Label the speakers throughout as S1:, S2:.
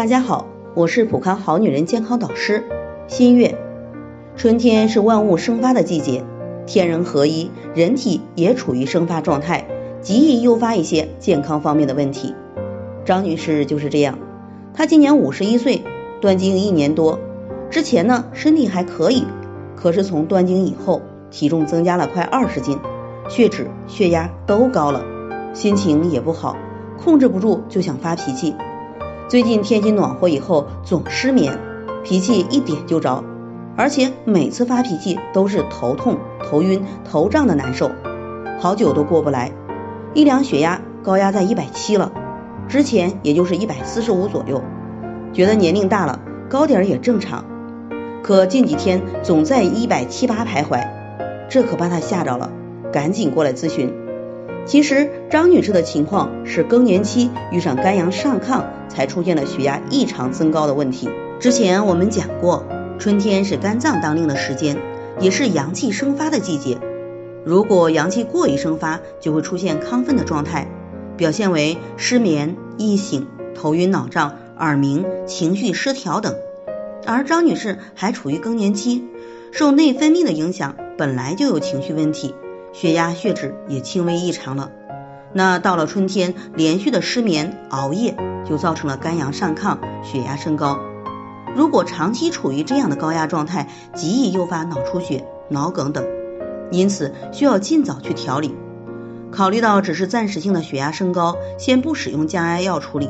S1: 大家好，我是普康好女人健康导师新月。春天是万物生发的季节，天人合一，人体也处于生发状态，极易诱发一些健康方面的问题。张女士就是这样，她今年五十一岁，断经一年多，之前呢身体还可以，可是从断经以后，体重增加了快二十斤，血脂、血压都高了，心情也不好，控制不住就想发脾气。最近天气暖和以后，总失眠，脾气一点就着，而且每次发脾气都是头痛、头晕、头胀的难受，好久都过不来。一量血压，高压在一百七了，之前也就是一百四十五左右，觉得年龄大了，高点也正常，可近几天总在一百七八徘徊，这可把他吓着了，赶紧过来咨询。其实张女士的情况是更年期遇上肝阳上亢，才出现了血压异常增高的问题。之前我们讲过，春天是肝脏当令的时间，也是阳气生发的季节。如果阳气过于生发，就会出现亢奋的状态，表现为失眠、易醒、头晕脑胀、耳鸣、情绪失调等。而张女士还处于更年期，受内分泌的影响，本来就有情绪问题。血压、血脂也轻微异常了，那到了春天，连续的失眠、熬夜就造成了肝阳上亢、血压升高。如果长期处于这样的高压状态，极易诱发脑出血、脑梗等，因此需要尽早去调理。考虑到只是暂时性的血压升高，先不使用降压药处理，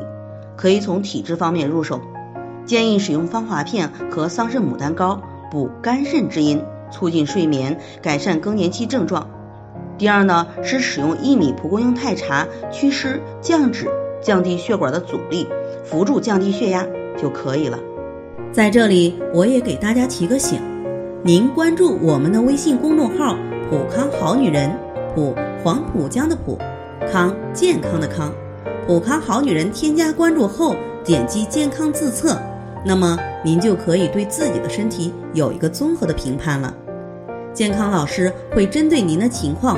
S1: 可以从体质方面入手，建议使用芳华片和桑葚牡丹膏补肝肾之阴，促进睡眠，改善更年期症状。第二呢，是使用薏米蒲公英太茶祛湿降脂，降低血管的阻力，辅助降低血压就可以了。
S2: 在这里，我也给大家提个醒，您关注我们的微信公众号“普康好女人”，普黄浦江的普，康健康的康，普康好女人添加关注后，点击健康自测，那么您就可以对自己的身体有一个综合的评判了。健康老师会针对您的情况